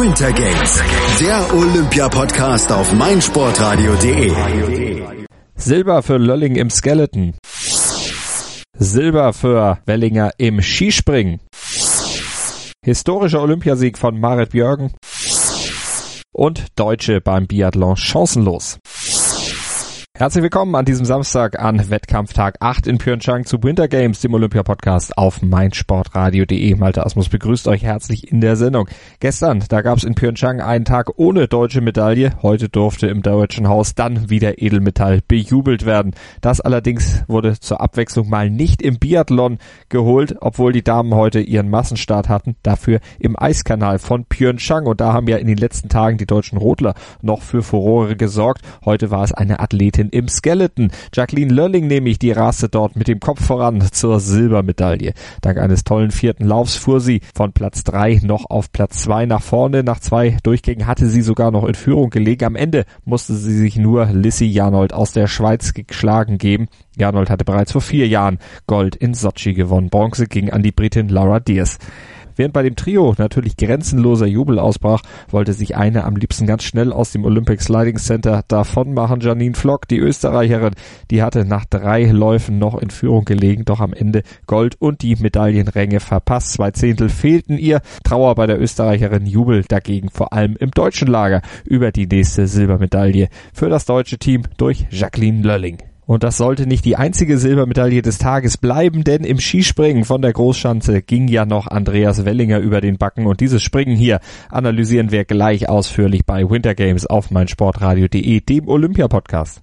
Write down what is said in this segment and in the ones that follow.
Winter Games, der Olympia-Podcast auf meinsportradio.de. Silber für Lölling im Skeleton. Silber für Wellinger im Skispringen. Historischer Olympiasieg von Marit Björgen. Und Deutsche beim Biathlon chancenlos. Herzlich willkommen an diesem Samstag an Wettkampftag 8 in Pyeongchang zu Winter Games, dem Olympia-Podcast auf meinsportradio.de. Malte Asmus begrüßt euch herzlich in der Sendung. Gestern, da gab es in Pyeongchang einen Tag ohne deutsche Medaille. Heute durfte im Deutschen Haus dann wieder Edelmetall bejubelt werden. Das allerdings wurde zur Abwechslung mal nicht im Biathlon geholt, obwohl die Damen heute ihren Massenstart hatten. Dafür im Eiskanal von Pyeongchang. Und da haben ja in den letzten Tagen die deutschen Rodler noch für Furore gesorgt. Heute war es eine Athletin im Skeleton. Jacqueline Lölling nämlich, die raste dort mit dem Kopf voran zur Silbermedaille. Dank eines tollen vierten Laufs fuhr sie von Platz drei noch auf Platz zwei nach vorne. Nach zwei Durchgängen hatte sie sogar noch in Führung gelegen. Am Ende musste sie sich nur Lissy Janold aus der Schweiz geschlagen geben. Janold hatte bereits vor vier Jahren Gold in Sochi gewonnen. Bronze ging an die Britin Laura Diaz. Während bei dem Trio natürlich grenzenloser Jubel ausbrach, wollte sich eine am liebsten ganz schnell aus dem Olympic Sliding Center davon machen. Janine Flock, die Österreicherin, die hatte nach drei Läufen noch in Führung gelegen, doch am Ende Gold und die Medaillenränge verpasst. Zwei Zehntel fehlten ihr. Trauer bei der Österreicherin, Jubel dagegen vor allem im deutschen Lager über die nächste Silbermedaille für das deutsche Team durch Jacqueline Lölling. Und das sollte nicht die einzige Silbermedaille des Tages bleiben, denn im Skispringen von der Großschanze ging ja noch Andreas Wellinger über den Backen und dieses Springen hier analysieren wir gleich ausführlich bei Winter Games auf meinsportradio.de, dem Olympia-Podcast.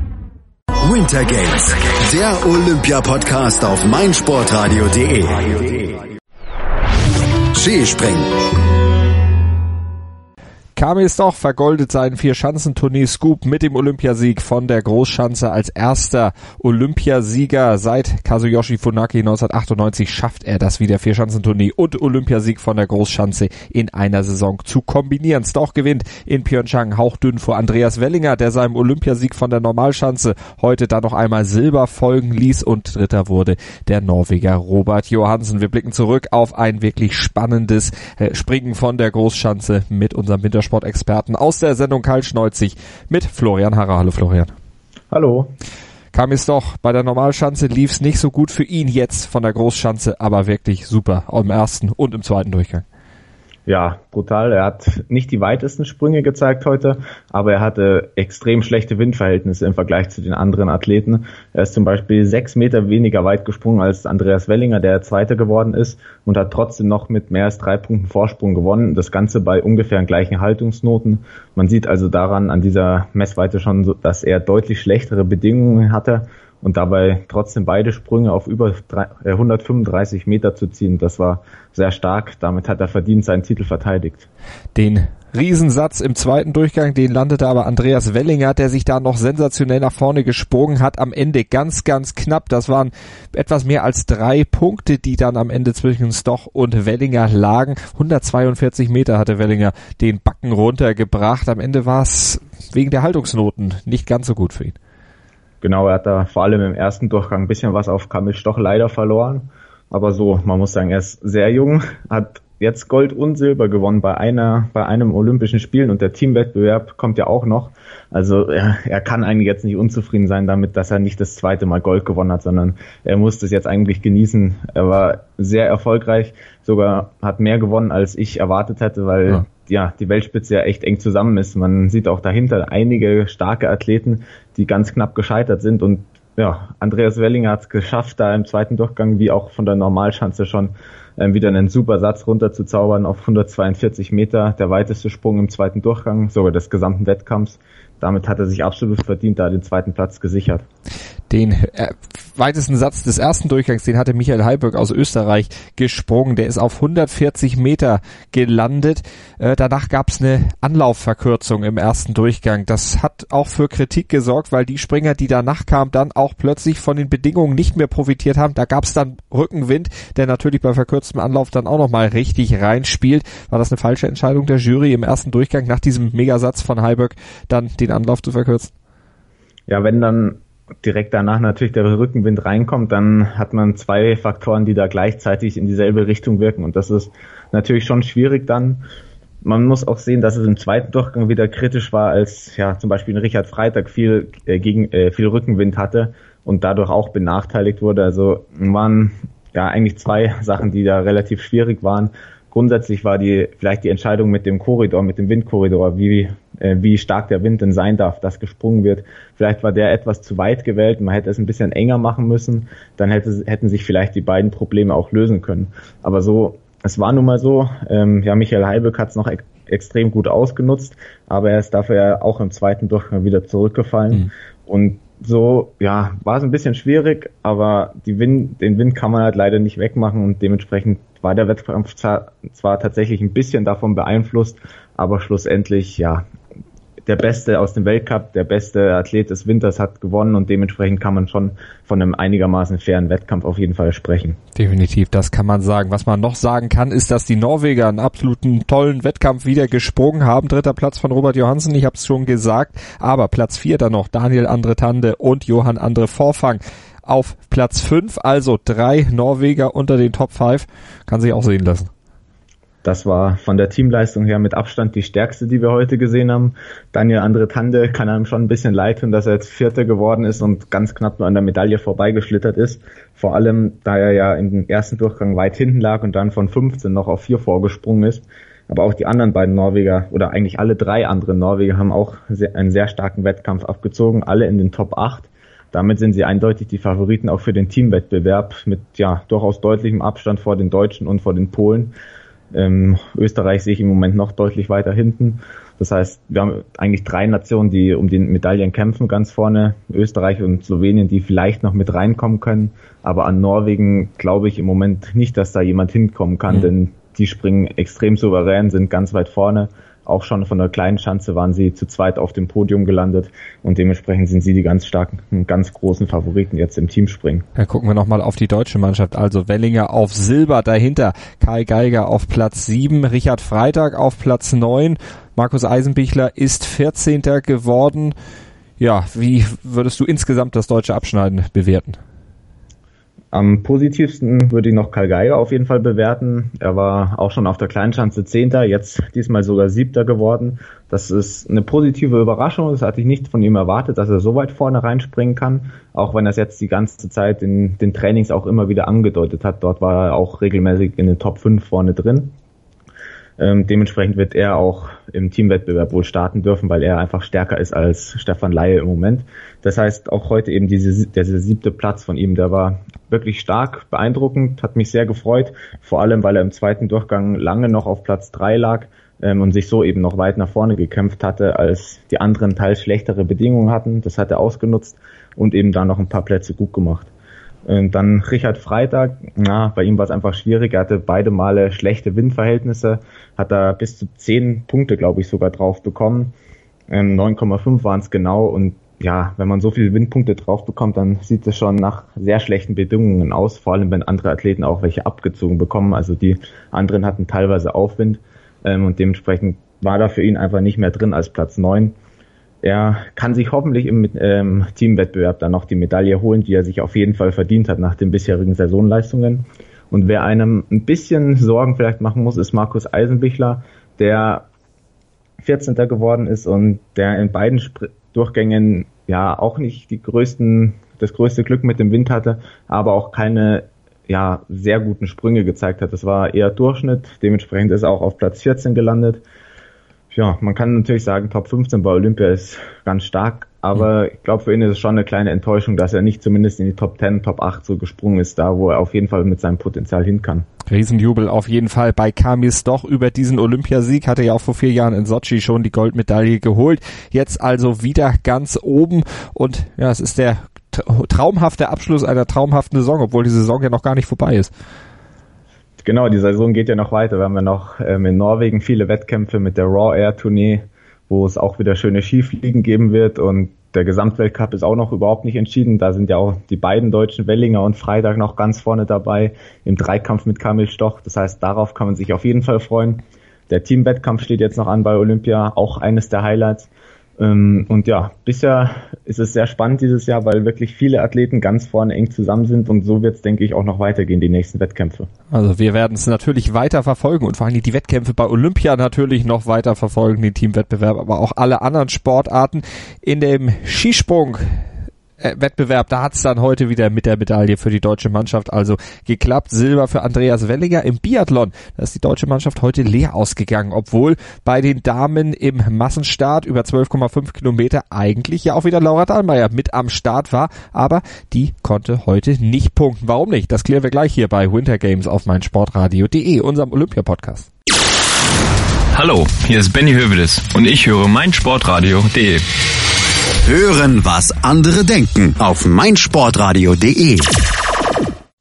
Winter Games, der Olympia-Podcast auf meinsportradio.de. Skispringen. Kamil Stoch vergoldet seinen Vier-Schanzentournee-Scoop mit dem Olympiasieg von der Großschanze als erster Olympiasieger. Seit Kazuyoshi Funaki 1998 schafft er das wieder Vier-Schanzentournee und Olympiasieg von der Großschanze in einer Saison zu kombinieren. Stoch gewinnt in Pyeongchang hauchdünn vor Andreas Wellinger, der seinem Olympiasieg von der Normalschanze heute da noch einmal Silber folgen ließ und dritter wurde der Norweger Robert Johansen. Wir blicken zurück auf ein wirklich spannendes äh, Springen von der Großschanze mit unserem Wintersport Sportexperten aus der Sendung Karl Schneuzig mit Florian Harrer. Hallo Florian. Hallo. Kam es doch, bei der Normalschanze lief es nicht so gut für ihn jetzt von der Großschanze, aber wirklich super im ersten und im zweiten Durchgang ja, brutal. Er hat nicht die weitesten Sprünge gezeigt heute, aber er hatte extrem schlechte Windverhältnisse im Vergleich zu den anderen Athleten. Er ist zum Beispiel sechs Meter weniger weit gesprungen als Andreas Wellinger, der Zweiter geworden ist und hat trotzdem noch mit mehr als drei Punkten Vorsprung gewonnen. Das Ganze bei ungefähr gleichen Haltungsnoten. Man sieht also daran an dieser Messweite schon, dass er deutlich schlechtere Bedingungen hatte und dabei trotzdem beide Sprünge auf über 135 äh, Meter zu ziehen, das war sehr stark. Damit hat er verdient seinen Titel verteidigt. Den Riesensatz im zweiten Durchgang, den landete aber Andreas Wellinger, der sich da noch sensationell nach vorne gesprungen hat. Am Ende ganz, ganz knapp. Das waren etwas mehr als drei Punkte, die dann am Ende zwischen Stoch und Wellinger lagen. 142 Meter hatte Wellinger den Backen runtergebracht. Am Ende war es wegen der Haltungsnoten nicht ganz so gut für ihn. Genau, er hat da vor allem im ersten Durchgang ein bisschen was auf Kamil Stoch leider verloren. Aber so, man muss sagen, er ist sehr jung, hat jetzt Gold und Silber gewonnen bei einer, bei einem Olympischen Spielen und der Teamwettbewerb kommt ja auch noch. Also er, er kann eigentlich jetzt nicht unzufrieden sein damit, dass er nicht das zweite Mal Gold gewonnen hat, sondern er muss das jetzt eigentlich genießen. Er war sehr erfolgreich, sogar hat mehr gewonnen, als ich erwartet hätte, weil ja ja, die Weltspitze ja echt eng zusammen ist. Man sieht auch dahinter einige starke Athleten, die ganz knapp gescheitert sind und ja, Andreas Wellinger hat es geschafft, da im zweiten Durchgang wie auch von der Normalschanze schon ähm, wieder einen super Satz runterzuzaubern auf 142 Meter, der weiteste Sprung im zweiten Durchgang, sogar des gesamten Wettkampfs. Damit hat er sich absolut verdient, da den zweiten Platz gesichert. Den äh, weitesten Satz des ersten Durchgangs, den hatte Michael Heiberg aus Österreich gesprungen. Der ist auf 140 Meter gelandet. Äh, danach gab es eine Anlaufverkürzung im ersten Durchgang. Das hat auch für Kritik gesorgt, weil die Springer, die danach kamen, dann auch plötzlich von den Bedingungen nicht mehr profitiert haben. Da gab es dann Rückenwind, der natürlich bei verkürztem Anlauf dann auch nochmal richtig reinspielt. War das eine falsche Entscheidung der Jury im ersten Durchgang nach diesem Megasatz von Heiberg dann den Anlauf zu verkürzen? Ja, wenn dann direkt danach natürlich der Rückenwind reinkommt, dann hat man zwei Faktoren, die da gleichzeitig in dieselbe Richtung wirken. Und das ist natürlich schon schwierig dann. Man muss auch sehen, dass es im zweiten Durchgang wieder kritisch war, als ja zum Beispiel Richard Freitag viel äh, gegen äh, viel Rückenwind hatte und dadurch auch benachteiligt wurde. Also waren ja eigentlich zwei Sachen, die da relativ schwierig waren grundsätzlich war die vielleicht die Entscheidung mit dem Korridor, mit dem Windkorridor, wie, äh, wie stark der Wind denn sein darf, dass gesprungen wird. Vielleicht war der etwas zu weit gewählt, man hätte es ein bisschen enger machen müssen, dann hätte, hätten sich vielleicht die beiden Probleme auch lösen können. Aber so, es war nun mal so, ähm, ja, Michael Heiböck hat es noch ek extrem gut ausgenutzt, aber er ist dafür ja auch im zweiten Durchgang wieder zurückgefallen. Mhm. Und so, ja, war es ein bisschen schwierig, aber die Wind, den Wind kann man halt leider nicht wegmachen und dementsprechend war der Wettkampf zwar, tatsächlich ein bisschen davon beeinflusst, aber schlussendlich, ja, der Beste aus dem Weltcup, der beste Athlet des Winters hat gewonnen und dementsprechend kann man schon von einem einigermaßen fairen Wettkampf auf jeden Fall sprechen. Definitiv, das kann man sagen. Was man noch sagen kann, ist, dass die Norweger einen absoluten tollen Wettkampf wieder gesprungen haben. Dritter Platz von Robert Johansen, ich habe es schon gesagt, aber Platz vier dann noch Daniel Andre Tande und Johann Andre Vorfang auf Platz 5, also drei Norweger unter den Top 5. Kann sich auch sehen lassen. Das war von der Teamleistung her mit Abstand die stärkste, die wir heute gesehen haben. Daniel Andre Tande kann einem schon ein bisschen leid tun, dass er jetzt Vierter geworden ist und ganz knapp nur an der Medaille vorbeigeschlittert ist. Vor allem, da er ja im ersten Durchgang weit hinten lag und dann von 15 noch auf 4 vorgesprungen ist. Aber auch die anderen beiden Norweger oder eigentlich alle drei anderen Norweger haben auch einen sehr starken Wettkampf abgezogen, alle in den Top 8. Damit sind sie eindeutig die Favoriten auch für den Teamwettbewerb mit ja durchaus deutlichem Abstand vor den Deutschen und vor den Polen. Ähm, Österreich sehe ich im Moment noch deutlich weiter hinten. Das heißt, wir haben eigentlich drei Nationen, die um die Medaillen kämpfen, ganz vorne. Österreich und Slowenien, die vielleicht noch mit reinkommen können. Aber an Norwegen glaube ich im Moment nicht, dass da jemand hinkommen kann, mhm. denn die springen extrem souverän, sind ganz weit vorne auch schon von der kleinen Schanze waren sie zu zweit auf dem Podium gelandet und dementsprechend sind sie die ganz starken, ganz großen Favoriten jetzt im Teamspringen. Dann gucken wir nochmal auf die deutsche Mannschaft. Also Wellinger auf Silber, dahinter Kai Geiger auf Platz 7, Richard Freitag auf Platz 9, Markus Eisenbichler ist 14. geworden. Ja, wie würdest du insgesamt das deutsche Abschneiden bewerten? Am positivsten würde ich noch Karl Geiger auf jeden Fall bewerten. Er war auch schon auf der Kleinschanze Zehnter, jetzt diesmal sogar Siebter geworden. Das ist eine positive Überraschung. Das hatte ich nicht von ihm erwartet, dass er so weit vorne reinspringen kann. Auch wenn er es jetzt die ganze Zeit in den Trainings auch immer wieder angedeutet hat. Dort war er auch regelmäßig in den Top 5 vorne drin. Ähm, dementsprechend wird er auch im Teamwettbewerb wohl starten dürfen, weil er einfach stärker ist als Stefan Laie im Moment. Das heißt, auch heute eben diese, dieser siebte Platz von ihm, der war wirklich stark, beeindruckend, hat mich sehr gefreut, vor allem weil er im zweiten Durchgang lange noch auf Platz drei lag ähm, und sich so eben noch weit nach vorne gekämpft hatte, als die anderen teils schlechtere Bedingungen hatten. Das hat er ausgenutzt und eben da noch ein paar Plätze gut gemacht. Und dann Richard Freitag, na, bei ihm war es einfach schwierig. Er hatte beide Male schlechte Windverhältnisse, hat da bis zu zehn Punkte, glaube ich, sogar drauf bekommen. 9,5 ähm, waren es genau und ja, wenn man so viele Windpunkte drauf bekommt, dann sieht es schon nach sehr schlechten Bedingungen aus, vor allem wenn andere Athleten auch welche abgezogen bekommen. Also die anderen hatten teilweise Aufwind ähm, und dementsprechend war da für ihn einfach nicht mehr drin als Platz neun. Er kann sich hoffentlich im ähm, Teamwettbewerb dann noch die Medaille holen, die er sich auf jeden Fall verdient hat nach den bisherigen Saisonleistungen. Und wer einem ein bisschen Sorgen vielleicht machen muss, ist Markus Eisenbichler, der 14. geworden ist und der in beiden Spr Durchgängen ja auch nicht die größten, das größte Glück mit dem Wind hatte, aber auch keine ja, sehr guten Sprünge gezeigt hat. Das war eher Durchschnitt, dementsprechend ist er auch auf Platz 14 gelandet ja, man kann natürlich sagen, Top 15 bei Olympia ist ganz stark, aber mhm. ich glaube, für ihn ist es schon eine kleine Enttäuschung, dass er nicht zumindest in die Top 10, Top 8 so gesprungen ist, da wo er auf jeden Fall mit seinem Potenzial hin kann. Riesenjubel auf jeden Fall bei Kamis doch über diesen Olympiasieg. Hatte ja auch vor vier Jahren in Sochi schon die Goldmedaille geholt. Jetzt also wieder ganz oben und ja, es ist der traumhafte Abschluss einer traumhaften Saison, obwohl die Saison ja noch gar nicht vorbei ist. Genau, die Saison geht ja noch weiter. Wir haben ja noch ähm, in Norwegen viele Wettkämpfe mit der Raw Air Tournee, wo es auch wieder schöne Skifliegen geben wird und der Gesamtweltcup ist auch noch überhaupt nicht entschieden. Da sind ja auch die beiden deutschen Wellinger und Freitag noch ganz vorne dabei im Dreikampf mit Kamil Stoch. Das heißt, darauf kann man sich auf jeden Fall freuen. Der Teamwettkampf steht jetzt noch an bei Olympia, auch eines der Highlights. Ähm, und ja, bisher ist es sehr spannend dieses Jahr, weil wirklich viele Athleten ganz vorne eng zusammen sind und so wird es, denke ich, auch noch weitergehen, die nächsten Wettkämpfe. Also wir werden es natürlich weiter verfolgen und vor allem die Wettkämpfe bei Olympia natürlich noch weiter verfolgen, den Teamwettbewerb, aber auch alle anderen Sportarten. In dem Skisprung Wettbewerb, da hat es dann heute wieder mit der Medaille für die deutsche Mannschaft also geklappt. Silber für Andreas Wellinger im Biathlon. Da ist die deutsche Mannschaft heute leer ausgegangen, obwohl bei den Damen im Massenstart über 12,5 Kilometer eigentlich ja auch wieder Laura Dahlmeier mit am Start war, aber die konnte heute nicht punkten. Warum nicht? Das klären wir gleich hier bei Winter Games auf meinsportradio.de, unserem Olympia-Podcast. Hallo, hier ist Benny Hövedes und ich höre meinsportradio.de. Hören, was andere denken auf meinsportradio.de.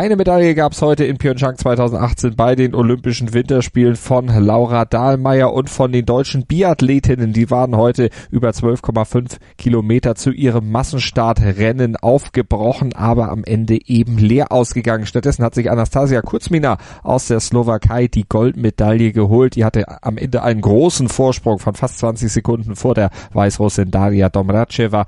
Keine Medaille gab es heute in Pyeongchang 2018 bei den Olympischen Winterspielen von Laura Dahlmeier und von den deutschen Biathletinnen. Die waren heute über 12,5 Kilometer zu ihrem Massenstartrennen aufgebrochen, aber am Ende eben leer ausgegangen. Stattdessen hat sich Anastasia Kurzmina aus der Slowakei die Goldmedaille geholt. Die hatte am Ende einen großen Vorsprung von fast 20 Sekunden vor der Weißrussin Daria Domracheva.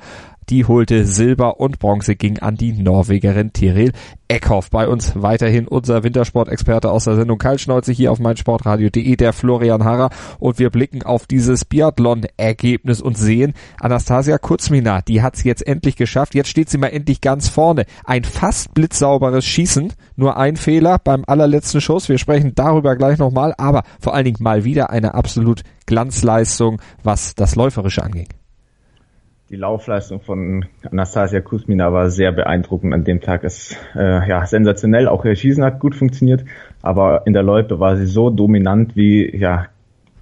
Die holte Silber und Bronze ging an die Norwegerin Tiril Eckhoff. Bei uns weiterhin unser Wintersportexperte aus der Sendung Kaltschnauze hier auf meinsportradio.de, der Florian Harrer. Und wir blicken auf dieses Biathlon-Ergebnis und sehen, Anastasia Kurzmina, die hat es jetzt endlich geschafft. Jetzt steht sie mal endlich ganz vorne. Ein fast blitzsauberes Schießen. Nur ein Fehler beim allerletzten Schuss. Wir sprechen darüber gleich nochmal. Aber vor allen Dingen mal wieder eine absolut Glanzleistung, was das Läuferische anging. Die Laufleistung von Anastasia Kuzmina war sehr beeindruckend an dem Tag. Es äh, ja sensationell, auch ihr Schießen hat gut funktioniert, aber in der Loipe war sie so dominant wie ja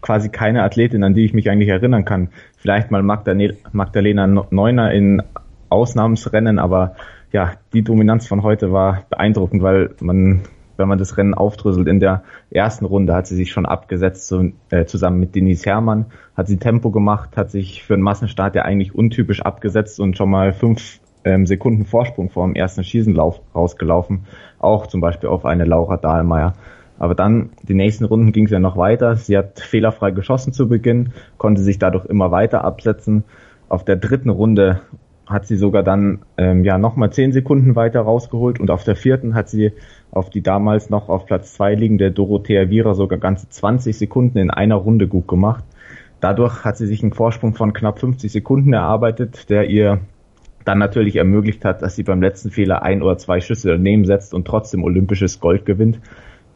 quasi keine Athletin, an die ich mich eigentlich erinnern kann. Vielleicht mal Magdalena Neuner in Ausnahmsrennen, aber ja, die Dominanz von heute war beeindruckend, weil man wenn man das Rennen aufdröselt. In der ersten Runde hat sie sich schon abgesetzt, so, äh, zusammen mit Denise Herrmann, hat sie Tempo gemacht, hat sich für einen Massenstart ja eigentlich untypisch abgesetzt und schon mal fünf ähm, Sekunden Vorsprung vor dem ersten Schießenlauf rausgelaufen. Auch zum Beispiel auf eine Laura Dahlmeier. Aber dann, die nächsten Runden ging es ja noch weiter. Sie hat fehlerfrei geschossen zu Beginn, konnte sich dadurch immer weiter absetzen. Auf der dritten Runde hat sie sogar dann ähm, ja nochmal zehn Sekunden weiter rausgeholt und auf der vierten hat sie auf die damals noch auf Platz zwei liegende Dorothea Viera sogar ganze 20 Sekunden in einer Runde gut gemacht. Dadurch hat sie sich einen Vorsprung von knapp 50 Sekunden erarbeitet, der ihr dann natürlich ermöglicht hat, dass sie beim letzten Fehler ein oder zwei Schüsse daneben setzt und trotzdem olympisches Gold gewinnt.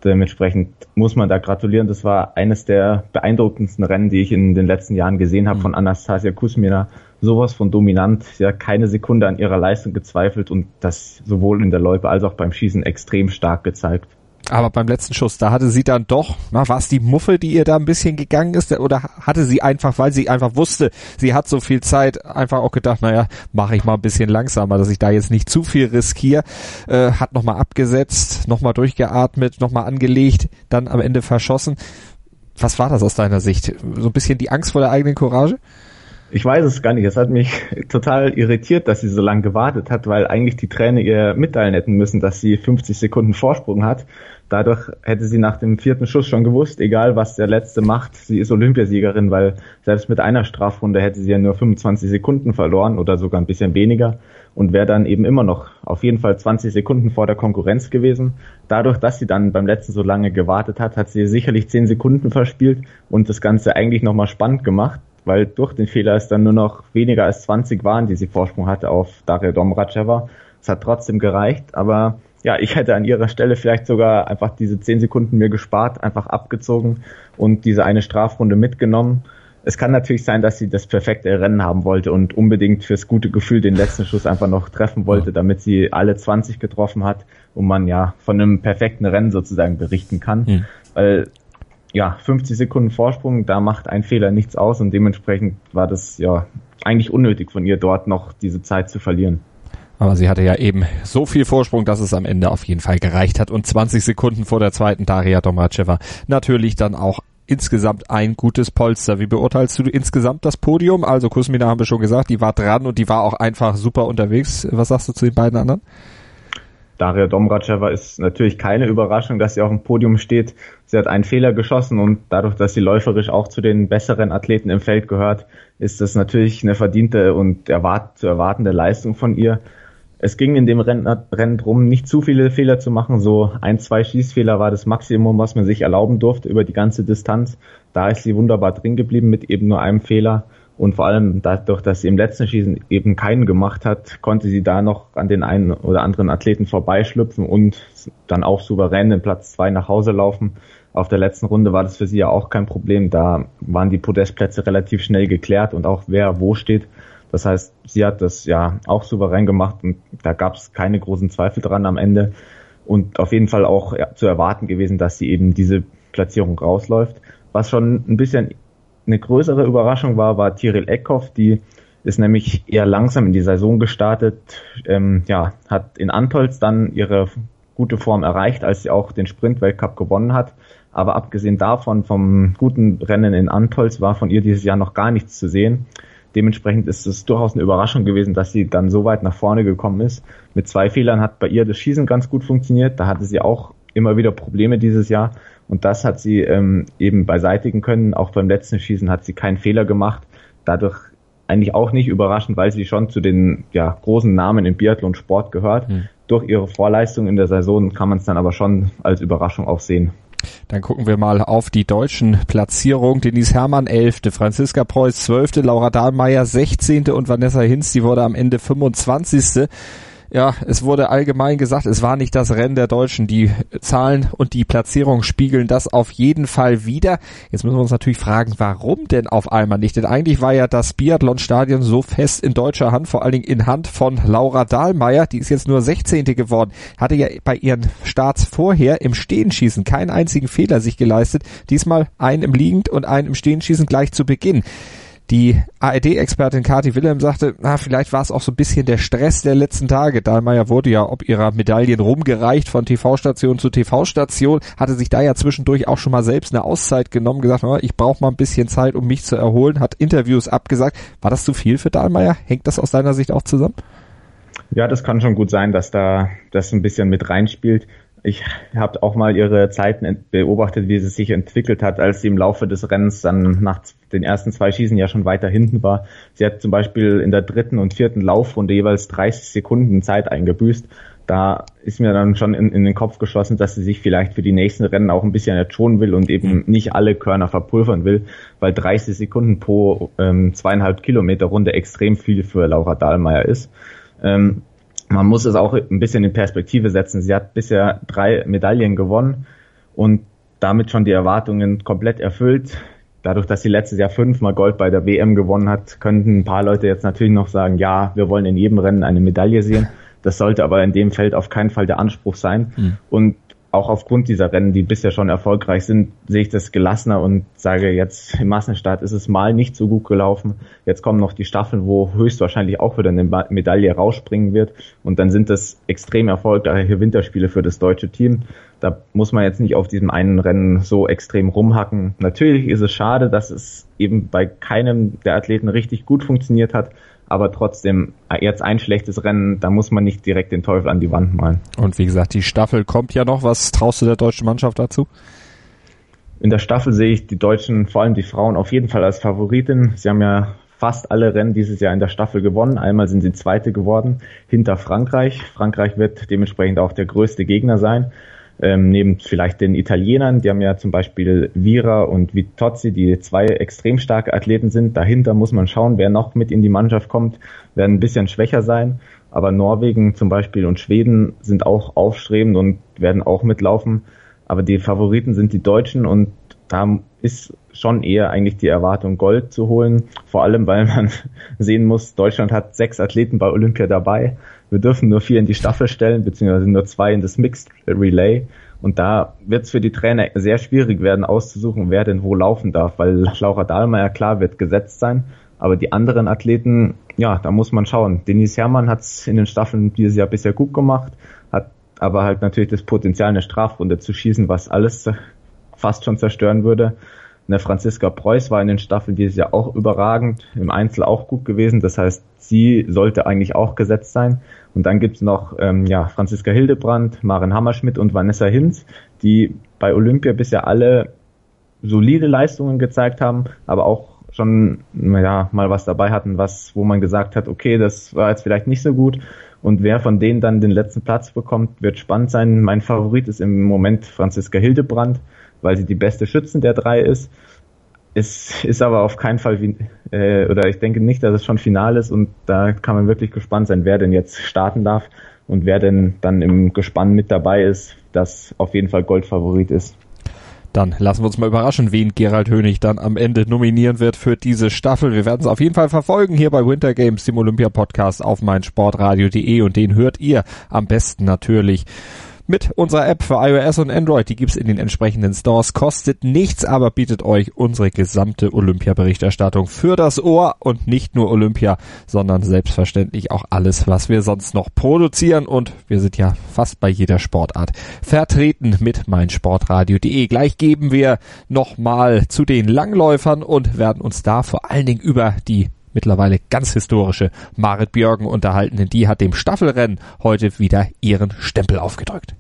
Dementsprechend muss man da gratulieren. Das war eines der beeindruckendsten Rennen, die ich in den letzten Jahren gesehen habe mhm. von Anastasia Kusmina. Sowas von dominant, ja keine Sekunde an ihrer Leistung gezweifelt und das sowohl in der Loipe als auch beim Schießen extrem stark gezeigt. Aber beim letzten Schuss, da hatte sie dann doch, na, war es die Muffe, die ihr da ein bisschen gegangen ist, oder hatte sie einfach, weil sie einfach wusste, sie hat so viel Zeit, einfach auch gedacht, naja, mache ich mal ein bisschen langsamer, dass ich da jetzt nicht zu viel riskiere, äh, hat nochmal abgesetzt, nochmal durchgeatmet, nochmal angelegt, dann am Ende verschossen. Was war das aus deiner Sicht? So ein bisschen die Angst vor der eigenen Courage? Ich weiß es gar nicht. Es hat mich total irritiert, dass sie so lange gewartet hat, weil eigentlich die Trainer ihr mitteilen hätten müssen, dass sie 50 Sekunden Vorsprung hat. Dadurch hätte sie nach dem vierten Schuss schon gewusst, egal was der letzte macht, sie ist Olympiasiegerin, weil selbst mit einer Strafrunde hätte sie ja nur 25 Sekunden verloren oder sogar ein bisschen weniger und wäre dann eben immer noch auf jeden Fall 20 Sekunden vor der Konkurrenz gewesen. Dadurch, dass sie dann beim letzten so lange gewartet hat, hat sie sicherlich 10 Sekunden verspielt und das Ganze eigentlich nochmal spannend gemacht, weil durch den Fehler es dann nur noch weniger als 20 waren, die sie Vorsprung hatte auf Daria Domracheva. Es hat trotzdem gereicht, aber ja, ich hätte an ihrer Stelle vielleicht sogar einfach diese 10 Sekunden mir gespart, einfach abgezogen und diese eine Strafrunde mitgenommen es kann natürlich sein, dass sie das perfekte Rennen haben wollte und unbedingt fürs gute Gefühl den letzten Schuss einfach noch treffen wollte, damit sie alle 20 getroffen hat und man ja von einem perfekten Rennen sozusagen berichten kann. Mhm. Weil ja, 50 Sekunden Vorsprung, da macht ein Fehler nichts aus und dementsprechend war das ja eigentlich unnötig von ihr dort noch diese Zeit zu verlieren. Aber sie hatte ja eben so viel Vorsprung, dass es am Ende auf jeden Fall gereicht hat und 20 Sekunden vor der zweiten Daria Domracheva natürlich dann auch insgesamt ein gutes Polster. Wie beurteilst du insgesamt das Podium? Also Kusmina haben wir schon gesagt, die war dran und die war auch einfach super unterwegs. Was sagst du zu den beiden anderen? Daria Domracheva ist natürlich keine Überraschung, dass sie auf dem Podium steht. Sie hat einen Fehler geschossen und dadurch, dass sie läuferisch auch zu den besseren Athleten im Feld gehört, ist das natürlich eine verdiente und erwart zu erwartende Leistung von ihr. Es ging in dem Rennen, Rennen drum, nicht zu viele Fehler zu machen. So ein, zwei Schießfehler war das Maximum, was man sich erlauben durfte über die ganze Distanz. Da ist sie wunderbar drin geblieben mit eben nur einem Fehler. Und vor allem dadurch, dass sie im letzten Schießen eben keinen gemacht hat, konnte sie da noch an den einen oder anderen Athleten vorbeischlüpfen und dann auch souverän den Platz zwei nach Hause laufen. Auf der letzten Runde war das für sie ja auch kein Problem. Da waren die Podestplätze relativ schnell geklärt und auch wer wo steht. Das heißt, sie hat das ja auch souverän gemacht und da gab es keine großen Zweifel dran am Ende. Und auf jeden Fall auch zu erwarten gewesen, dass sie eben diese Platzierung rausläuft. Was schon ein bisschen eine größere Überraschung war, war Tiril Eckhoff, die ist nämlich eher langsam in die Saison gestartet, ähm, ja, hat in Antolz dann ihre gute Form erreicht, als sie auch den Sprint-Weltcup gewonnen hat. Aber abgesehen davon, vom guten Rennen in Antolz, war von ihr dieses Jahr noch gar nichts zu sehen. Dementsprechend ist es durchaus eine Überraschung gewesen, dass sie dann so weit nach vorne gekommen ist. Mit zwei Fehlern hat bei ihr das Schießen ganz gut funktioniert. Da hatte sie auch immer wieder Probleme dieses Jahr. Und das hat sie ähm, eben beseitigen können. Auch beim letzten Schießen hat sie keinen Fehler gemacht. Dadurch eigentlich auch nicht überraschend, weil sie schon zu den ja, großen Namen im Biathlon-Sport gehört. Mhm. Durch ihre Vorleistung in der Saison kann man es dann aber schon als Überraschung auch sehen. Dann gucken wir mal auf die deutschen Platzierungen. Denise Hermann 11., Franziska Preuß 12., Laura Dahlmeier 16. und Vanessa Hinz, die wurde am Ende 25 ja, es wurde allgemein gesagt, es war nicht das Rennen der Deutschen. Die Zahlen und die Platzierung spiegeln das auf jeden Fall wieder. Jetzt müssen wir uns natürlich fragen, warum denn auf einmal nicht? Denn eigentlich war ja das Biathlon-Stadion so fest in deutscher Hand, vor allen Dingen in Hand von Laura Dahlmeier. Die ist jetzt nur 16. geworden. Hatte ja bei ihren Starts vorher im Stehenschießen keinen einzigen Fehler sich geleistet. Diesmal einen im Liegend und einen im Stehenschießen gleich zu Beginn. Die ARD-Expertin Kati Wilhelm sagte, na, vielleicht war es auch so ein bisschen der Stress der letzten Tage. Dahlmeier wurde ja ob ihrer Medaillen rumgereicht von TV-Station zu TV-Station, hatte sich da ja zwischendurch auch schon mal selbst eine Auszeit genommen, gesagt, ich brauche mal ein bisschen Zeit, um mich zu erholen, hat Interviews abgesagt. War das zu viel für Dahlmeier? Hängt das aus deiner Sicht auch zusammen? Ja, das kann schon gut sein, dass da das ein bisschen mit reinspielt. Ich habe auch mal ihre Zeiten beobachtet, wie sie sich entwickelt hat, als sie im Laufe des Rennens dann nach den ersten zwei Schießen ja schon weiter hinten war. Sie hat zum Beispiel in der dritten und vierten Laufrunde jeweils 30 Sekunden Zeit eingebüßt. Da ist mir dann schon in, in den Kopf geschossen, dass sie sich vielleicht für die nächsten Rennen auch ein bisschen schonen will und eben mhm. nicht alle Körner verpulvern will, weil 30 Sekunden pro ähm, zweieinhalb Kilometer Runde extrem viel für Laura Dahlmeier ist. Ähm, man muss es auch ein bisschen in Perspektive setzen. Sie hat bisher drei Medaillen gewonnen und damit schon die Erwartungen komplett erfüllt. Dadurch, dass sie letztes Jahr fünfmal Gold bei der WM gewonnen hat, könnten ein paar Leute jetzt natürlich noch sagen, ja, wir wollen in jedem Rennen eine Medaille sehen. Das sollte aber in dem Feld auf keinen Fall der Anspruch sein. Mhm. Und auch aufgrund dieser Rennen, die bisher schon erfolgreich sind, sehe ich das gelassener und sage jetzt im Massenstart ist es mal nicht so gut gelaufen. Jetzt kommen noch die Staffeln, wo höchstwahrscheinlich auch wieder eine Medaille rausspringen wird und dann sind das extrem erfolgreiche Winterspiele für das deutsche Team. da muss man jetzt nicht auf diesem einen Rennen so extrem rumhacken. Natürlich ist es schade, dass es eben bei keinem der Athleten richtig gut funktioniert hat, aber trotzdem jetzt ein schlechtes Rennen, da muss man nicht direkt den Teufel an die Wand malen. Und wie gesagt, die Staffel kommt ja noch. Was traust du der deutschen Mannschaft dazu? In der Staffel sehe ich die Deutschen, vor allem die Frauen, auf jeden Fall als Favoritin. Sie haben ja fast alle Rennen dieses Jahr in der Staffel gewonnen. Einmal sind sie Zweite geworden hinter Frankreich. Frankreich wird dementsprechend auch der größte Gegner sein. Ähm, neben vielleicht den Italienern, die haben ja zum Beispiel Vira und Vitozzi, die zwei extrem starke Athleten sind. Dahinter muss man schauen, wer noch mit in die Mannschaft kommt, werden ein bisschen schwächer sein. Aber Norwegen zum Beispiel und Schweden sind auch aufstrebend und werden auch mitlaufen. Aber die Favoriten sind die Deutschen und da ist schon eher eigentlich die Erwartung, Gold zu holen. Vor allem, weil man sehen muss, Deutschland hat sechs Athleten bei Olympia dabei. Wir dürfen nur vier in die Staffel stellen, beziehungsweise nur zwei in das Mixed Relay. Und da wird es für die Trainer sehr schwierig werden, auszusuchen, wer denn wo laufen darf, weil Laura Dahlmeier klar wird gesetzt sein. Aber die anderen Athleten, ja, da muss man schauen. Denise Herrmann hat es in den Staffeln dieses Jahr bisher gut gemacht, hat aber halt natürlich das Potenzial, eine Strafrunde zu schießen, was alles fast schon zerstören würde. Eine Franziska Preuß war in den Staffeln dieses Jahr auch überragend, im Einzel auch gut gewesen. Das heißt, sie sollte eigentlich auch gesetzt sein. Und dann gibt's noch ähm, ja, Franziska Hildebrand, Maren Hammerschmidt und Vanessa Hinz, die bei Olympia bisher alle solide Leistungen gezeigt haben, aber auch schon ja, mal was dabei hatten, was, wo man gesagt hat, okay, das war jetzt vielleicht nicht so gut. Und wer von denen dann den letzten Platz bekommt, wird spannend sein. Mein Favorit ist im Moment Franziska Hildebrand weil sie die beste Schützen der drei ist. Es ist aber auf keinen Fall, äh, oder ich denke nicht, dass es schon final ist und da kann man wirklich gespannt sein, wer denn jetzt starten darf und wer denn dann im Gespann mit dabei ist, das auf jeden Fall Goldfavorit ist. Dann lassen wir uns mal überraschen, wen Gerald Hönig dann am Ende nominieren wird für diese Staffel. Wir werden es auf jeden Fall verfolgen hier bei Winter Games, dem Olympia Podcast auf meinsportradio.de und den hört ihr am besten natürlich mit unserer App für iOS und Android. Die gibt's in den entsprechenden Stores, kostet nichts, aber bietet euch unsere gesamte Olympia-Berichterstattung für das Ohr und nicht nur Olympia, sondern selbstverständlich auch alles, was wir sonst noch produzieren und wir sind ja fast bei jeder Sportart vertreten mit meinsportradio.de. Gleich geben wir nochmal zu den Langläufern und werden uns da vor allen Dingen über die mittlerweile ganz historische Marit Björgen unterhalten, denn die hat dem Staffelrennen heute wieder ihren Stempel aufgedrückt.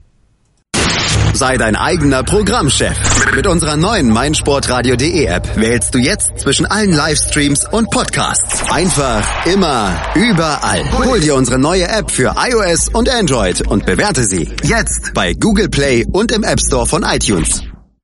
Sei dein eigener Programmchef. Mit unserer neuen meinsportradio.de App wählst du jetzt zwischen allen Livestreams und Podcasts. Einfach, immer, überall. Hol dir unsere neue App für iOS und Android und bewerte sie jetzt bei Google Play und im App Store von iTunes.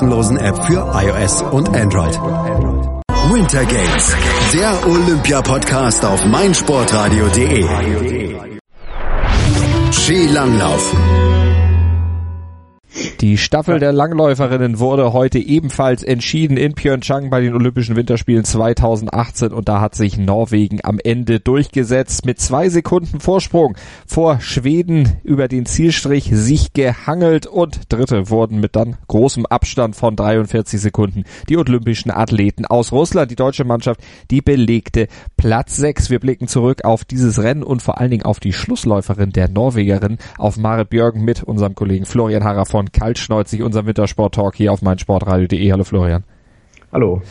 App für iOS und Android. Winter Games, der Olympia-Podcast auf meinsportradio.de. Skilanglauf. Die Staffel der Langläuferinnen wurde heute ebenfalls entschieden in Pyeongchang bei den Olympischen Winterspielen 2018 und da hat sich Norwegen am Ende durchgesetzt mit zwei Sekunden Vorsprung vor Schweden über den Zielstrich sich gehangelt und Dritte wurden mit dann großem Abstand von 43 Sekunden die olympischen Athleten aus Russland. Die deutsche Mannschaft, die belegte Platz 6. Wir blicken zurück auf dieses Rennen und vor allen Dingen auf die Schlussläuferin der Norwegerin, auf Marit Björgen mit unserem Kollegen Florian Harrer von kaltschneuzig unser Wintersport-Talk hier auf meinsportradio.de. Hallo Florian. Hallo.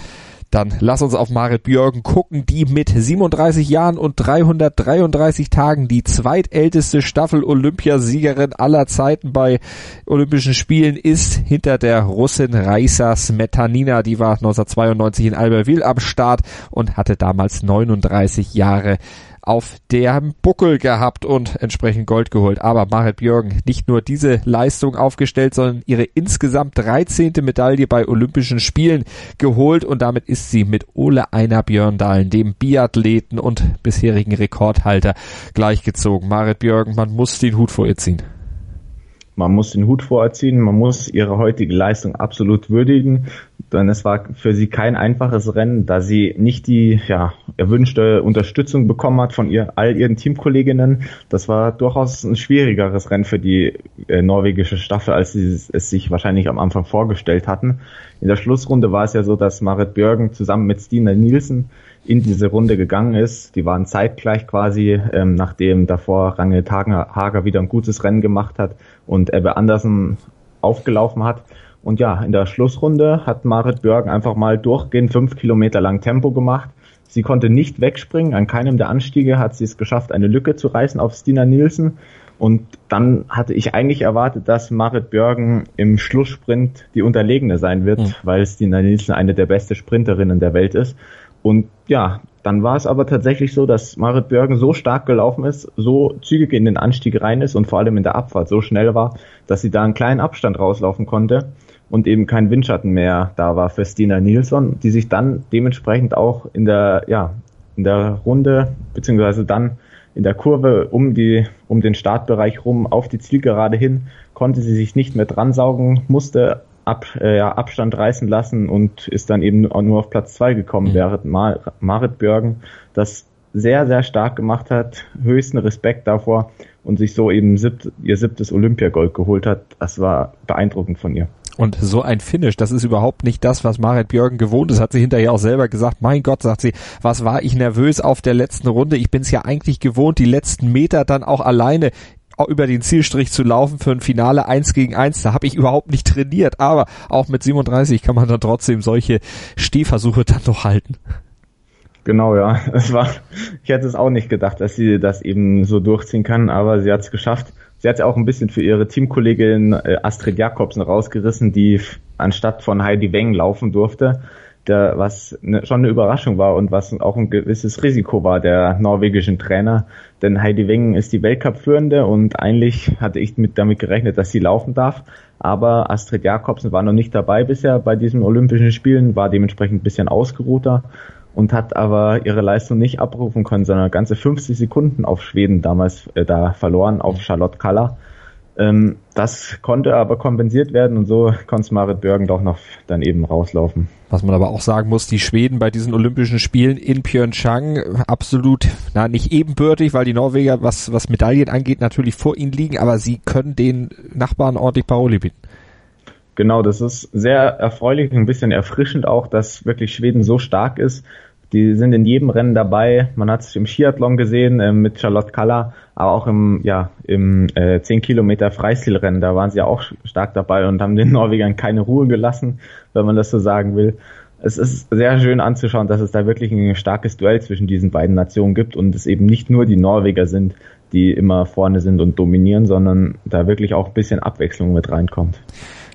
Dann lass uns auf Marit Björgen gucken, die mit 37 Jahren und 333 Tagen die zweitälteste Staffel Olympiasiegerin aller Zeiten bei Olympischen Spielen ist, hinter der Russin Raisa Smetanina. Die war 1992 in Albertville am Start und hatte damals 39 Jahre auf der Buckel gehabt und entsprechend Gold geholt. Aber Marit Björgen nicht nur diese Leistung aufgestellt, sondern ihre insgesamt 13. Medaille bei Olympischen Spielen geholt und damit ist sie mit Ole Einer Björndalen, dem Biathleten und bisherigen Rekordhalter, gleichgezogen. Marit Björgen, man muss den Hut vor ihr ziehen. Man muss den Hut vorziehen, man muss ihre heutige Leistung absolut würdigen, denn es war für sie kein einfaches Rennen, da sie nicht die ja, erwünschte Unterstützung bekommen hat von ihr, all ihren Teamkolleginnen. Das war durchaus ein schwierigeres Rennen für die äh, norwegische Staffel, als sie es sich wahrscheinlich am Anfang vorgestellt hatten. In der Schlussrunde war es ja so, dass Marit Björgen zusammen mit Stina Nielsen in diese Runde gegangen ist. Die waren zeitgleich quasi, ähm, nachdem davor Rangel Hager wieder ein gutes Rennen gemacht hat und Ebbe Andersen aufgelaufen hat. Und ja, in der Schlussrunde hat Marit Björgen einfach mal durchgehend fünf Kilometer lang Tempo gemacht. Sie konnte nicht wegspringen. An keinem der Anstiege hat sie es geschafft, eine Lücke zu reißen auf Stina Nielsen. Und dann hatte ich eigentlich erwartet, dass Marit Björgen im Schlusssprint die Unterlegene sein wird, mhm. weil Stina Nielsen eine der besten Sprinterinnen der Welt ist. Und ja, dann war es aber tatsächlich so, dass Marit Björgen so stark gelaufen ist, so zügig in den Anstieg rein ist und vor allem in der Abfahrt so schnell war, dass sie da einen kleinen Abstand rauslaufen konnte und eben kein Windschatten mehr da war für Stina Nilsson, die sich dann dementsprechend auch in der, ja, in der Runde, beziehungsweise dann in der Kurve um die, um den Startbereich rum auf die Zielgerade hin, konnte sie sich nicht mehr dran saugen, musste ab, äh, ja, Abstand reißen lassen und ist dann eben nur auf Platz zwei gekommen, mhm. während Mar Marit Björgen das sehr, sehr stark gemacht hat, höchsten Respekt davor und sich so eben siebt, ihr siebtes Olympiagold geholt hat. Das war beeindruckend von ihr. Und so ein Finish, das ist überhaupt nicht das, was Marit Björgen gewohnt ist, hat sie hinterher auch selber gesagt. Mein Gott, sagt sie, was war ich nervös auf der letzten Runde? Ich bin es ja eigentlich gewohnt, die letzten Meter dann auch alleine über den Zielstrich zu laufen für ein Finale eins gegen eins, da habe ich überhaupt nicht trainiert, aber auch mit 37 kann man dann trotzdem solche Stehversuche dann noch halten. Genau, ja. Es war, ich hätte es auch nicht gedacht, dass sie das eben so durchziehen kann, aber sie hat es geschafft. Sie hat es auch ein bisschen für ihre Teamkollegin äh, Astrid Jakobsen rausgerissen, die anstatt von Heidi Weng laufen durfte der, was ne, schon eine Überraschung war und was auch ein gewisses Risiko war der norwegischen Trainer. Denn Heidi Wengen ist die Weltcup-Führende und eigentlich hatte ich mit damit gerechnet, dass sie laufen darf. Aber Astrid Jakobsen war noch nicht dabei bisher bei diesen Olympischen Spielen, war dementsprechend ein bisschen ausgeruhter und hat aber ihre Leistung nicht abrufen können, sondern ganze 50 Sekunden auf Schweden damals äh, da verloren, auf Charlotte Kaller. Ähm, das konnte aber kompensiert werden und so konnte Marit Björgen doch noch dann eben rauslaufen. Was man aber auch sagen muss, die Schweden bei diesen Olympischen Spielen in Pyeongchang absolut, na, nicht ebenbürtig, weil die Norweger, was, was Medaillen angeht, natürlich vor ihnen liegen, aber sie können den Nachbarn ordentlich Paroli bieten. Genau, das ist sehr erfreulich, ein bisschen erfrischend auch, dass wirklich Schweden so stark ist die sind in jedem Rennen dabei. Man hat es im Skiathlon gesehen äh, mit Charlotte Kalla, aber auch im, ja, im äh, 10 Kilometer Freistilrennen, da waren sie ja auch stark dabei und haben den Norwegern keine Ruhe gelassen, wenn man das so sagen will. Es ist sehr schön anzuschauen, dass es da wirklich ein starkes Duell zwischen diesen beiden Nationen gibt und es eben nicht nur die Norweger sind, die immer vorne sind und dominieren, sondern da wirklich auch ein bisschen Abwechslung mit reinkommt.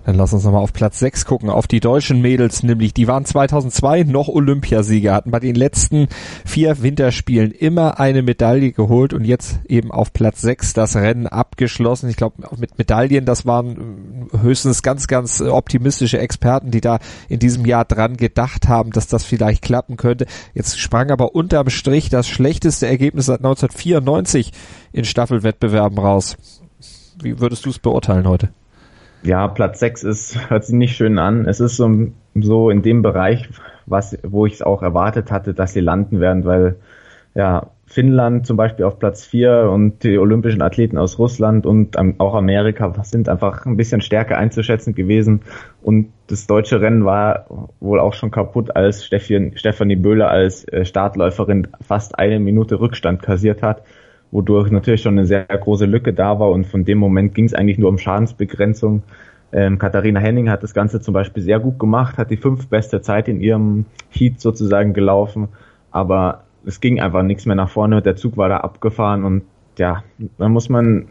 Dann lass uns nochmal auf Platz 6 gucken, auf die deutschen Mädels, nämlich die waren 2002 noch Olympiasieger, hatten bei den letzten vier Winterspielen immer eine Medaille geholt und jetzt eben auf Platz 6 das Rennen abgeschlossen. Ich glaube, mit Medaillen, das waren höchstens ganz, ganz optimistische Experten, die da in diesem Jahr dran gedacht haben, dass das vielleicht klappen könnte. Jetzt sprang aber unterm Strich das schlechteste Ergebnis seit 1994 in Staffelwettbewerben raus. Wie würdest du es beurteilen heute? Ja, Platz 6 ist, hört sich nicht schön an. Es ist so, so in dem Bereich, was, wo ich es auch erwartet hatte, dass sie landen werden, weil ja, Finnland zum Beispiel auf Platz 4 und die olympischen Athleten aus Russland und auch Amerika sind einfach ein bisschen stärker einzuschätzen gewesen. Und das deutsche Rennen war wohl auch schon kaputt, als Stefanie Böhler als äh, Startläuferin fast eine Minute Rückstand kassiert hat wodurch natürlich schon eine sehr große Lücke da war und von dem Moment ging es eigentlich nur um Schadensbegrenzung. Ähm, Katharina Henning hat das Ganze zum Beispiel sehr gut gemacht, hat die fünf beste Zeit in ihrem Heat sozusagen gelaufen, aber es ging einfach nichts mehr nach vorne, der Zug war da abgefahren und ja, da muss man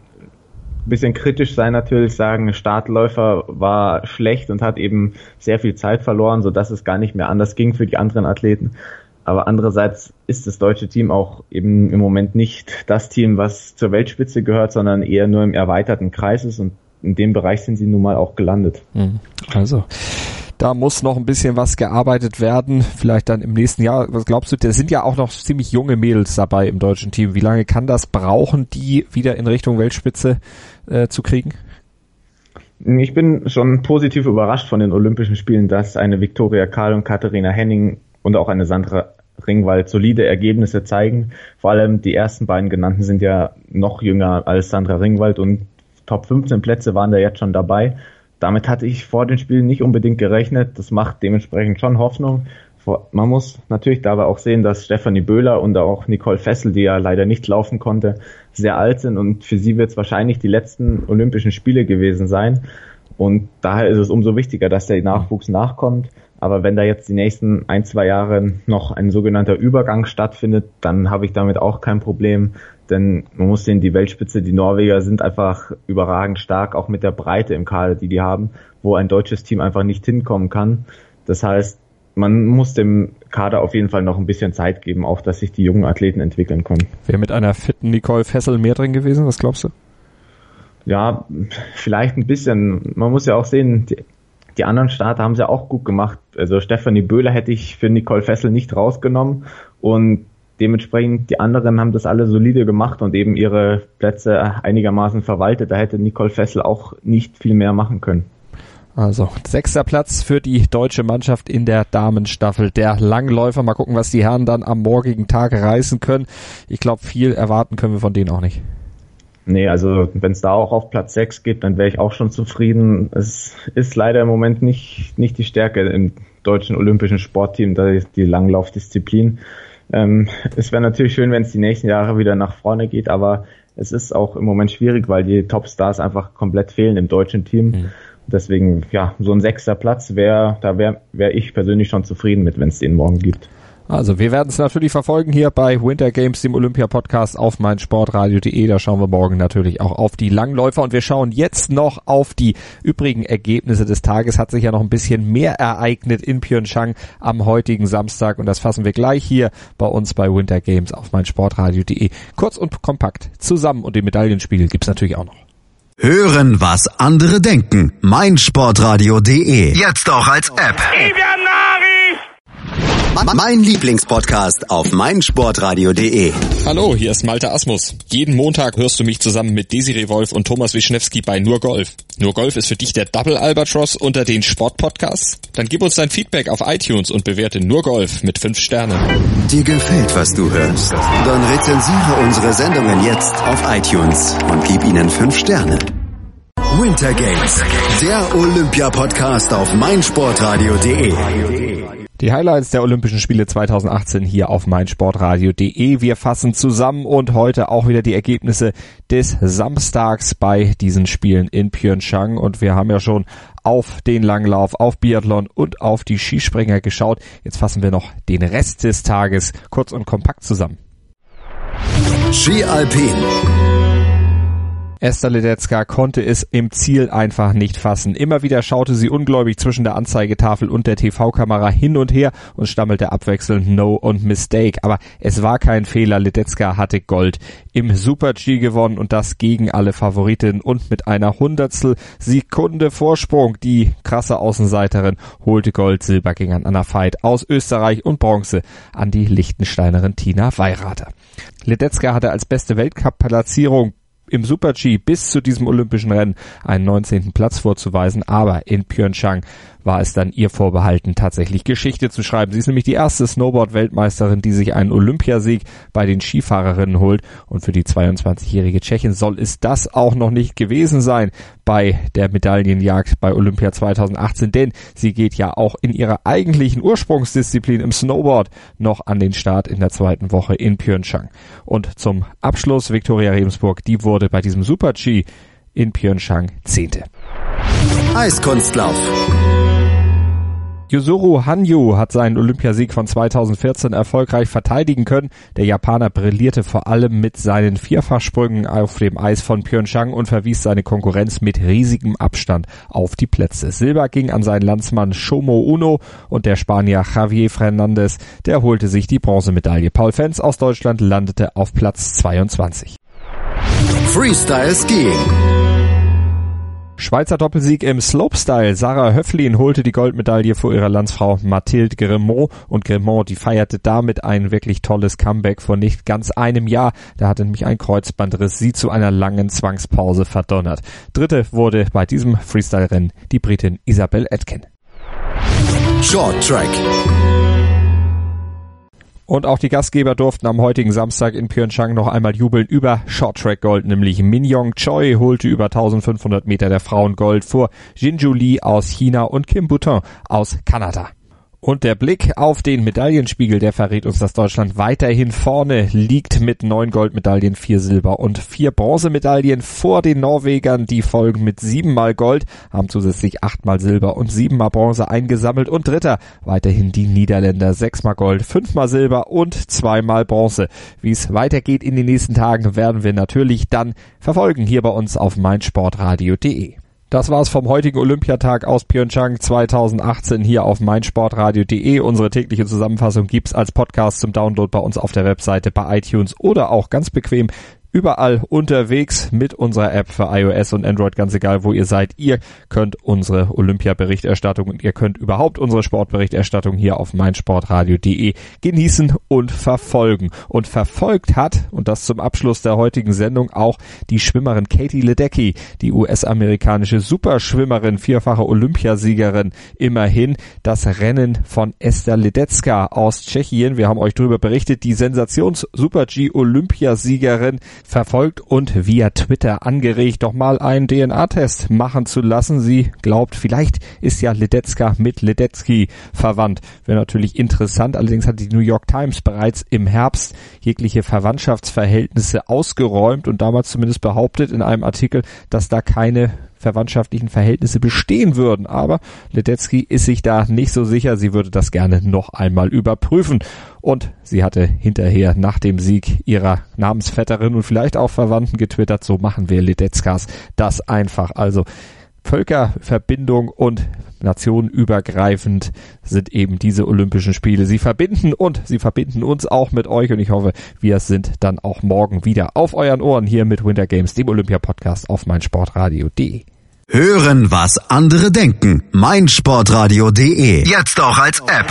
ein bisschen kritisch sein natürlich, sagen, Startläufer war schlecht und hat eben sehr viel Zeit verloren, sodass es gar nicht mehr anders ging für die anderen Athleten. Aber andererseits ist das deutsche Team auch eben im Moment nicht das Team, was zur Weltspitze gehört, sondern eher nur im erweiterten Kreis ist und in dem Bereich sind sie nun mal auch gelandet. Mhm. Also, da muss noch ein bisschen was gearbeitet werden. Vielleicht dann im nächsten Jahr. Was glaubst du? Da sind ja auch noch ziemlich junge Mädels dabei im deutschen Team. Wie lange kann das brauchen, die wieder in Richtung Weltspitze äh, zu kriegen? Ich bin schon positiv überrascht von den Olympischen Spielen, dass eine Viktoria Karl und Katharina Henning und auch eine Sandra Ringwald solide Ergebnisse zeigen. Vor allem die ersten beiden genannten sind ja noch jünger als Sandra Ringwald und Top 15 Plätze waren da jetzt schon dabei. Damit hatte ich vor den Spielen nicht unbedingt gerechnet. Das macht dementsprechend schon Hoffnung. Man muss natürlich dabei auch sehen, dass Stefanie Böhler und auch Nicole Fessel, die ja leider nicht laufen konnte, sehr alt sind und für sie wird es wahrscheinlich die letzten Olympischen Spiele gewesen sein. Und daher ist es umso wichtiger, dass der Nachwuchs nachkommt. Aber wenn da jetzt die nächsten ein, zwei Jahre noch ein sogenannter Übergang stattfindet, dann habe ich damit auch kein Problem. Denn man muss sehen, die Weltspitze, die Norweger sind einfach überragend stark, auch mit der Breite im Kader, die die haben, wo ein deutsches Team einfach nicht hinkommen kann. Das heißt, man muss dem Kader auf jeden Fall noch ein bisschen Zeit geben, auch dass sich die jungen Athleten entwickeln können. Wäre mit einer fitten Nicole Fessel mehr drin gewesen, was glaubst du? Ja, vielleicht ein bisschen. Man muss ja auch sehen, die, die anderen Starter haben ja auch gut gemacht. Also Stefanie Böhler hätte ich für Nicole Fessel nicht rausgenommen und dementsprechend die anderen haben das alle solide gemacht und eben ihre Plätze einigermaßen verwaltet. Da hätte Nicole Fessel auch nicht viel mehr machen können. Also sechster Platz für die deutsche Mannschaft in der Damenstaffel der Langläufer. Mal gucken, was die Herren dann am morgigen Tag reißen können. Ich glaube, viel erwarten können wir von denen auch nicht. Nee, also wenn es da auch auf Platz 6 geht, dann wäre ich auch schon zufrieden. Es ist leider im Moment nicht, nicht die Stärke im deutschen olympischen Sportteam, da die Langlaufdisziplin. Ähm, es wäre natürlich schön, wenn es die nächsten Jahre wieder nach vorne geht, aber es ist auch im Moment schwierig, weil die Topstars einfach komplett fehlen im deutschen Team. Mhm. Deswegen, ja, so ein sechster Platz wäre, da wäre wär ich persönlich schon zufrieden mit, wenn es den morgen gibt. Also wir werden es natürlich verfolgen hier bei Winter Games, dem Olympia-Podcast auf meinsportradio.de. Da schauen wir morgen natürlich auch auf die Langläufer und wir schauen jetzt noch auf die übrigen Ergebnisse des Tages. Hat sich ja noch ein bisschen mehr ereignet in Pyeongchang am heutigen Samstag und das fassen wir gleich hier bei uns bei Winter Games auf meinsportradio.de. Kurz und kompakt zusammen und den Medaillenspiegel gibt's natürlich auch noch. Hören, was andere denken. meinsportradio.de. Jetzt auch als App. Mein Lieblingspodcast auf meinsportradio.de. Hallo, hier ist Malte Asmus. Jeden Montag hörst du mich zusammen mit Desiree Wolf und Thomas Wischnewski bei Nur Golf. Nur Golf ist für dich der Double Albatross unter den Sportpodcasts? Dann gib uns dein Feedback auf iTunes und bewerte Nur Golf mit 5 Sternen. Dir gefällt, was du hörst? Dann rezensiere unsere Sendungen jetzt auf iTunes und gib ihnen 5 Sterne. Winter Games, der Olympia-Podcast auf meinsportradio.de. Die Highlights der Olympischen Spiele 2018 hier auf meinsportradio.de. Wir fassen zusammen und heute auch wieder die Ergebnisse des Samstags bei diesen Spielen in Pyeongchang. Und wir haben ja schon auf den Langlauf, auf Biathlon und auf die Skispringer geschaut. Jetzt fassen wir noch den Rest des Tages kurz und kompakt zusammen. Ski Alpin. Esther Ledetzka konnte es im Ziel einfach nicht fassen. Immer wieder schaute sie ungläubig zwischen der Anzeigetafel und der TV-Kamera hin und her und stammelte abwechselnd No und Mistake. Aber es war kein Fehler. Ledetzka hatte Gold im Super-G gewonnen und das gegen alle Favoritinnen und mit einer Hundertstel Sekunde Vorsprung. Die krasse Außenseiterin holte Gold, Silber ging an Anna Veit aus Österreich und Bronze an die Lichtensteinerin Tina Weirater. Ledetzka hatte als beste Weltcup-Platzierung im Super-G bis zu diesem olympischen Rennen einen 19. Platz vorzuweisen, aber in Pyeongchang war es dann ihr vorbehalten, tatsächlich Geschichte zu schreiben. Sie ist nämlich die erste Snowboard-Weltmeisterin, die sich einen Olympiasieg bei den Skifahrerinnen holt. Und für die 22-jährige Tschechin soll es das auch noch nicht gewesen sein bei der Medaillenjagd bei Olympia 2018, denn sie geht ja auch in ihrer eigentlichen Ursprungsdisziplin im Snowboard noch an den Start in der zweiten Woche in Pyeongchang. Und zum Abschluss Viktoria Rebensburg, die wurde bei diesem Super-G in Pyeongchang Zehnte. Eiskunstlauf. Yuzuru Hanyu hat seinen Olympiasieg von 2014 erfolgreich verteidigen können. Der Japaner brillierte vor allem mit seinen Vierfachsprüngen auf dem Eis von Pyeongchang und verwies seine Konkurrenz mit riesigem Abstand auf die Plätze. Silber ging an seinen Landsmann Shomo Uno und der Spanier Javier Fernandez, der holte sich die Bronzemedaille. Paul Fens aus Deutschland landete auf Platz 22. Freestyle Skiing. Schweizer Doppelsieg im Slopestyle. Sarah Höflin holte die Goldmedaille vor ihrer Landsfrau Mathilde Gremont und Gremont, die feierte damit ein wirklich tolles Comeback vor nicht ganz einem Jahr. Da hatte nämlich ein Kreuzbandriss sie zu einer langen Zwangspause verdonnert. Dritte wurde bei diesem Freestyle-Rennen die Britin Isabel Etkin. Short Track. Und auch die Gastgeber durften am heutigen Samstag in Pyeongchang noch einmal jubeln über Shorttrack Gold, nämlich Min Yong Choi holte über 1500 Meter der Frauen Gold vor Jinju Lee aus China und Kim Boutin aus Kanada. Und der Blick auf den Medaillenspiegel, der verrät uns, dass Deutschland weiterhin vorne liegt mit neun Goldmedaillen, vier Silber und vier Bronzemedaillen vor den Norwegern. Die folgen mit siebenmal Gold, haben zusätzlich achtmal Silber und siebenmal Bronze eingesammelt. Und dritter weiterhin die Niederländer, sechsmal Gold, fünfmal Silber und zweimal Bronze. Wie es weitergeht in den nächsten Tagen, werden wir natürlich dann verfolgen hier bei uns auf meinsportradio.de. Das war's vom heutigen Olympiatag aus Pyeongchang 2018 hier auf meinsportradio.de. Unsere tägliche Zusammenfassung gibt's als Podcast zum Download bei uns auf der Webseite bei iTunes oder auch ganz bequem überall unterwegs mit unserer App für iOS und Android, ganz egal wo ihr seid. Ihr könnt unsere Olympia-Berichterstattung und ihr könnt überhaupt unsere Sportberichterstattung hier auf meinsportradio.de genießen und verfolgen. Und verfolgt hat, und das zum Abschluss der heutigen Sendung, auch die Schwimmerin Katie Ledecky, die US-amerikanische Superschwimmerin, vierfache Olympiasiegerin, immerhin das Rennen von Esther Ledecka aus Tschechien. Wir haben euch darüber berichtet, die Sensations-Super-G-Olympiasiegerin verfolgt und via Twitter angeregt, doch mal einen DNA-Test machen zu lassen. Sie glaubt, vielleicht ist ja Ledetzka mit Ledetzky verwandt. Wäre natürlich interessant. Allerdings hat die New York Times bereits im Herbst jegliche Verwandtschaftsverhältnisse ausgeräumt und damals zumindest behauptet in einem Artikel, dass da keine verwandtschaftlichen Verhältnisse bestehen würden. Aber Ledetzky ist sich da nicht so sicher. Sie würde das gerne noch einmal überprüfen. Und sie hatte hinterher nach dem Sieg ihrer Namensvetterin und vielleicht auch Verwandten getwittert, so machen wir Ledetzkas das einfach. Also Völkerverbindung und nationenübergreifend sind eben diese Olympischen Spiele. Sie verbinden und sie verbinden uns auch mit euch und ich hoffe, wir sind dann auch morgen wieder auf euren Ohren hier mit Winter Games, dem Olympia-Podcast auf meinsportradio.de. Hören, was andere denken. meinsportradio.de. Jetzt auch als App.